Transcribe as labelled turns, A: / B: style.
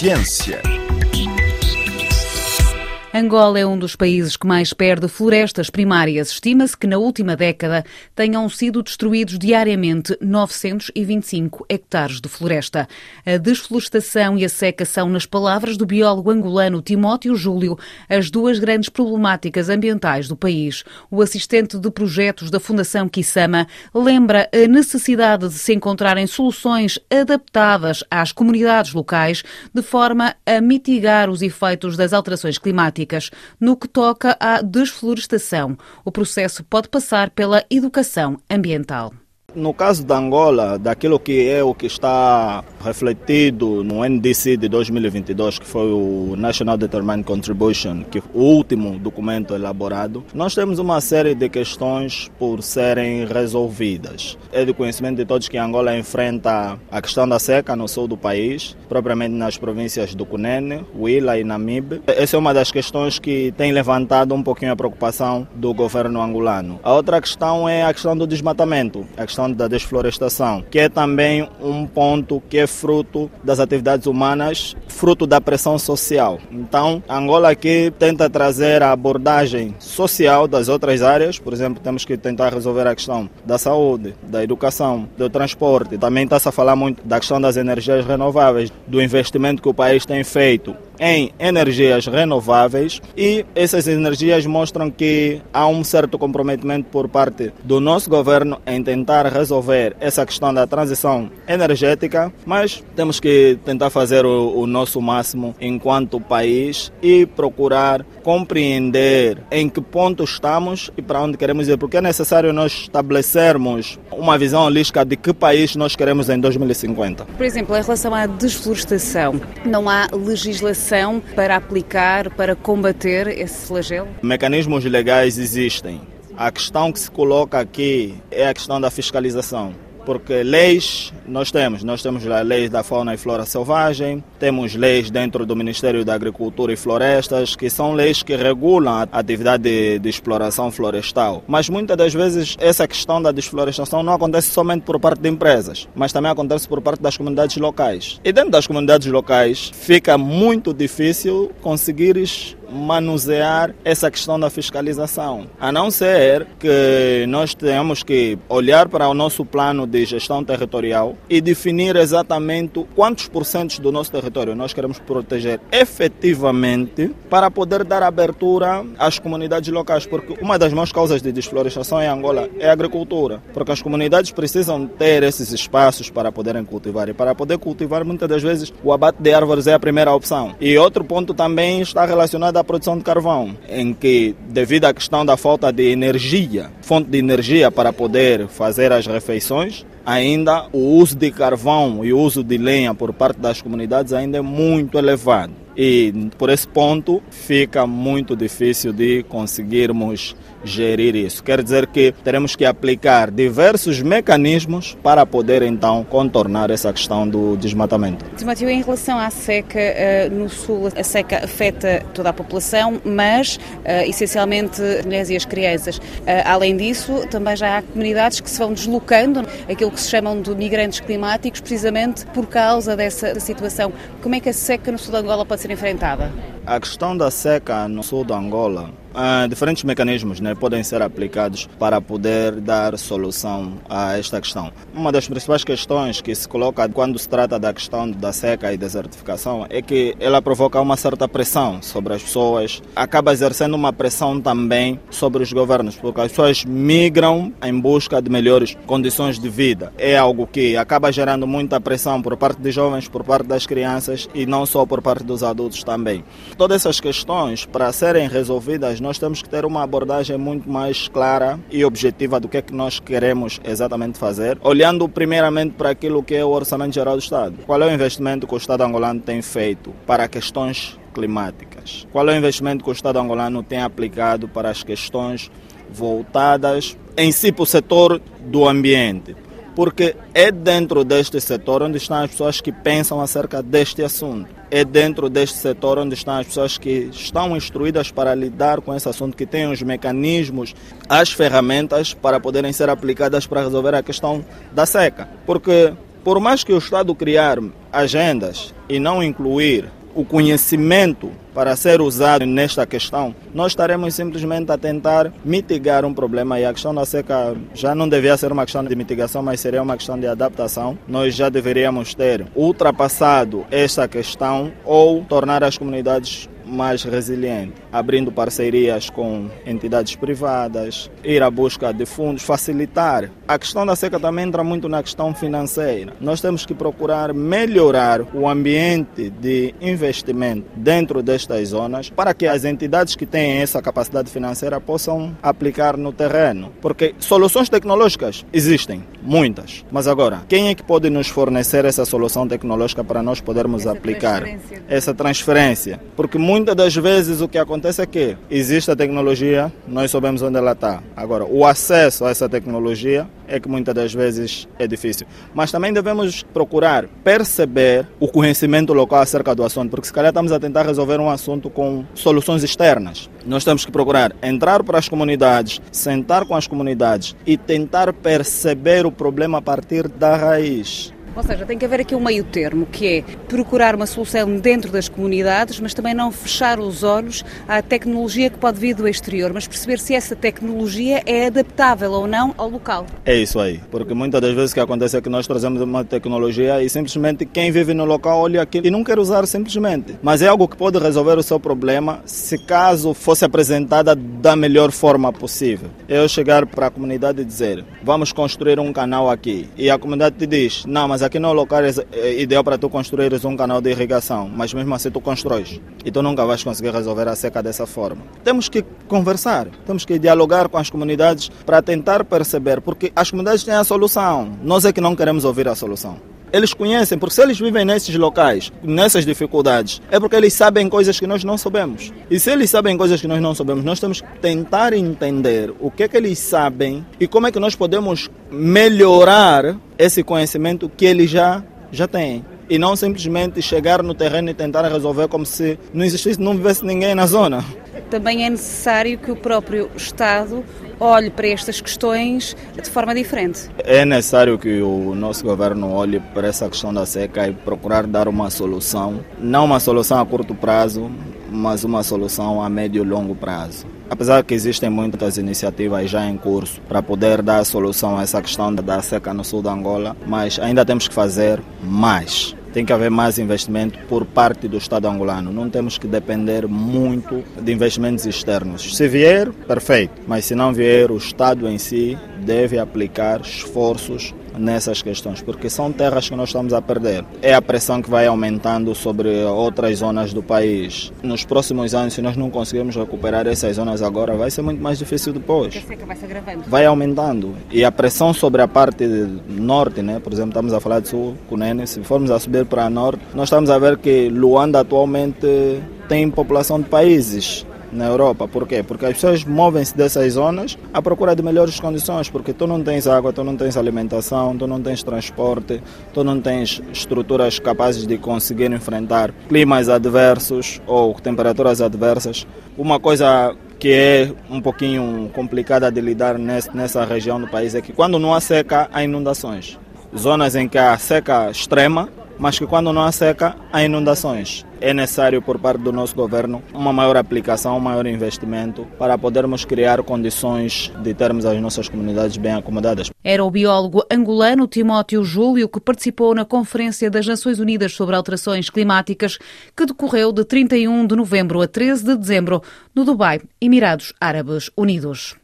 A: Ciência.
B: Angola é um dos países que mais perde florestas primárias. Estima-se que na última década tenham sido destruídos diariamente 925 hectares de floresta. A desflorestação e a seca são, nas palavras do biólogo angolano Timóteo Júlio, as duas grandes problemáticas ambientais do país. O assistente de projetos da Fundação Kisama lembra a necessidade de se encontrarem soluções adaptadas às comunidades locais de forma a mitigar os efeitos das alterações climáticas no que toca à desflorestação. O processo pode passar pela educação ambiental.
C: No caso da Angola, daquilo que é o que está refletido no NDC de 2022, que foi o National Determined Contribution, que é o último documento elaborado, nós temos uma série de questões por serem resolvidas. É de conhecimento de todos que Angola enfrenta a questão da seca no sul do país, propriamente nas províncias do Cunene, Huila e Namibe. Essa é uma das questões que tem levantado um pouquinho a preocupação do governo angolano. A outra questão é a questão do desmatamento, a questão da desflorestação, que é também um ponto que é fruto das atividades humanas, fruto da pressão social. Então, Angola aqui tenta trazer a abordagem social das outras áreas, por exemplo, temos que tentar resolver a questão da saúde, da educação, do transporte. Também está-se a falar muito da questão das energias renováveis, do investimento que o país tem feito em energias renováveis e essas energias mostram que há um certo comprometimento por parte do nosso governo em tentar resolver essa questão da transição energética, mas temos que tentar fazer o, o nosso máximo enquanto país e procurar compreender em que ponto estamos e para onde queremos ir, porque é necessário nós estabelecermos uma visão holística de que país nós queremos em 2050.
B: Por exemplo, em relação à desflorestação, não há legislação para aplicar, para combater esse flagelo?
C: Mecanismos legais existem. A questão que se coloca aqui é a questão da fiscalização porque leis nós temos, nós temos a lei da fauna e flora selvagem, temos leis dentro do Ministério da Agricultura e Florestas, que são leis que regulam a atividade de, de exploração florestal. Mas muitas das vezes essa questão da desflorestação não acontece somente por parte de empresas, mas também acontece por parte das comunidades locais. E dentro das comunidades locais fica muito difícil conseguires manusear essa questão da fiscalização. A não ser que nós tenhamos que olhar para o nosso plano de gestão territorial e definir exatamente quantos porcentos do nosso território nós queremos proteger efetivamente para poder dar abertura às comunidades locais, porque uma das maiores causas de desflorestação em Angola é a agricultura, porque as comunidades precisam ter esses espaços para poderem cultivar e para poder cultivar muitas das vezes o abate de árvores é a primeira opção. E outro ponto também está relacionado à produção de carvão, em que devido à questão da falta de energia, fonte de energia para poder fazer as refeições, ainda o uso de carvão e o uso de lenha por parte das comunidades ainda é muito elevado. E por esse ponto fica muito difícil de conseguirmos gerir isso. Quer dizer que teremos que aplicar diversos mecanismos para poder então contornar essa questão do desmatamento.
B: Timóteo, em relação à seca uh, no sul, a seca afeta toda a população, mas uh, essencialmente as mulheres e as crianças. Uh, além disso, também já há comunidades que se vão deslocando, aquilo que se chamam de migrantes climáticos, precisamente por causa dessa situação. Como é que a seca no sul de Angola pode ser enfrentada?
C: A questão da seca no sul de Angola Uh, diferentes mecanismos né, podem ser aplicados para poder dar solução a esta questão. Uma das principais questões que se coloca quando se trata da questão da seca e desertificação é que ela provoca uma certa pressão sobre as pessoas, acaba exercendo uma pressão também sobre os governos, porque as pessoas migram em busca de melhores condições de vida. É algo que acaba gerando muita pressão por parte de jovens, por parte das crianças e não só por parte dos adultos também. Todas essas questões, para serem resolvidas, nós temos que ter uma abordagem muito mais clara e objetiva do que é que nós queremos exatamente fazer, olhando primeiramente para aquilo que é o Orçamento Geral do Estado. Qual é o investimento que o Estado angolano tem feito para questões climáticas? Qual é o investimento que o Estado angolano tem aplicado para as questões voltadas em si para o setor do ambiente? Porque é dentro deste setor onde estão as pessoas que pensam acerca deste assunto. É dentro deste setor onde estão as pessoas que estão instruídas para lidar com esse assunto, que têm os mecanismos, as ferramentas para poderem ser aplicadas para resolver a questão da seca. Porque Por mais que o Estado criar agendas e não incluir o conhecimento para ser usado nesta questão, nós estaremos simplesmente a tentar mitigar um problema e a questão da seca já não devia ser uma questão de mitigação, mas seria uma questão de adaptação. Nós já deveríamos ter ultrapassado esta questão ou tornar as comunidades mais resiliente, abrindo parcerias com entidades privadas, ir à busca de fundos, facilitar. A questão da seca também entra muito na questão financeira. Nós temos que procurar melhorar o ambiente de investimento dentro destas zonas para que as entidades que têm essa capacidade financeira possam aplicar no terreno. Porque soluções tecnológicas existem, muitas. Mas agora, quem é que pode nos fornecer essa solução tecnológica para nós podermos essa aplicar transferência. essa transferência? Porque muitas das vezes o que acontece é que existe a tecnologia, nós sabemos onde ela está. Agora, o acesso a essa tecnologia é que muitas das vezes é difícil. Mas também devemos procurar perceber o conhecimento local acerca do assunto, porque se calhar estamos a tentar resolver um assunto com soluções externas. Nós temos que procurar entrar para as comunidades, sentar com as comunidades e tentar perceber o problema a partir da raiz.
B: Ou seja, tem que haver aqui um meio termo, que é procurar uma solução dentro das comunidades, mas também não fechar os olhos à tecnologia que pode vir do exterior, mas perceber se essa tecnologia é adaptável ou não ao local.
C: É isso aí, porque muitas das vezes o que acontece é que nós trazemos uma tecnologia e simplesmente quem vive no local olha aquilo e não quer usar simplesmente. Mas é algo que pode resolver o seu problema se caso fosse apresentada da melhor forma possível. Eu chegar para a comunidade e dizer, vamos construir um canal aqui, e a comunidade te diz, não, mas mas aqui não é o local é ideal para tu construires um canal de irrigação, mas mesmo assim tu constróis e tu nunca vais conseguir resolver a seca dessa forma. Temos que conversar, temos que dialogar com as comunidades para tentar perceber, porque as comunidades têm a solução, nós é que não queremos ouvir a solução. Eles conhecem, porque se eles vivem nesses locais, nessas dificuldades, é porque eles sabem coisas que nós não sabemos. E se eles sabem coisas que nós não sabemos, nós temos que tentar entender o que é que eles sabem e como é que nós podemos melhorar esse conhecimento que eles já, já têm e não simplesmente chegar no terreno e tentar resolver como se não existisse, não vivesse ninguém na zona.
B: Também é necessário que o próprio Estado olhe para estas questões de forma diferente.
C: É necessário que o nosso governo olhe para essa questão da seca e procurar dar uma solução, não uma solução a curto prazo, mas uma solução a médio e longo prazo. Apesar que existem muitas iniciativas já em curso para poder dar solução a essa questão da seca no sul da Angola, mas ainda temos que fazer mais tem que haver mais investimento por parte do Estado angolano. Não temos que depender muito de investimentos externos. Se vier, perfeito, mas se não vier, o Estado em si deve aplicar esforços nessas questões, porque são terras que nós estamos a perder. É a pressão que vai aumentando sobre outras zonas do país. Nos próximos anos, se nós não conseguirmos recuperar essas zonas agora, vai ser muito mais difícil depois.
B: A seca vai se agravando.
C: Vai aumentando. E a pressão sobre a parte norte, né? por exemplo, estamos a falar de sul, Cunene, se formos a subir para norte, nós estamos a ver que Luanda atualmente tem população de países na Europa. Por quê? Porque as pessoas movem-se dessas zonas à procura de melhores condições, porque tu não tens água, tu não tens alimentação, tu não tens transporte, tu não tens estruturas capazes de conseguir enfrentar climas adversos ou temperaturas adversas. Uma coisa que é um pouquinho complicada de lidar nessa região do país é que quando não há seca, há inundações. Zonas em que há seca extrema, mas que quando não há seca, há inundações. É necessário, por parte do nosso governo, uma maior aplicação, um maior investimento para podermos criar condições de termos as nossas comunidades bem acomodadas.
B: Era o biólogo angolano Timóteo Júlio que participou na Conferência das Nações Unidas sobre Alterações Climáticas, que decorreu de 31 de novembro a 13 de dezembro no Dubai, Emirados Árabes Unidos.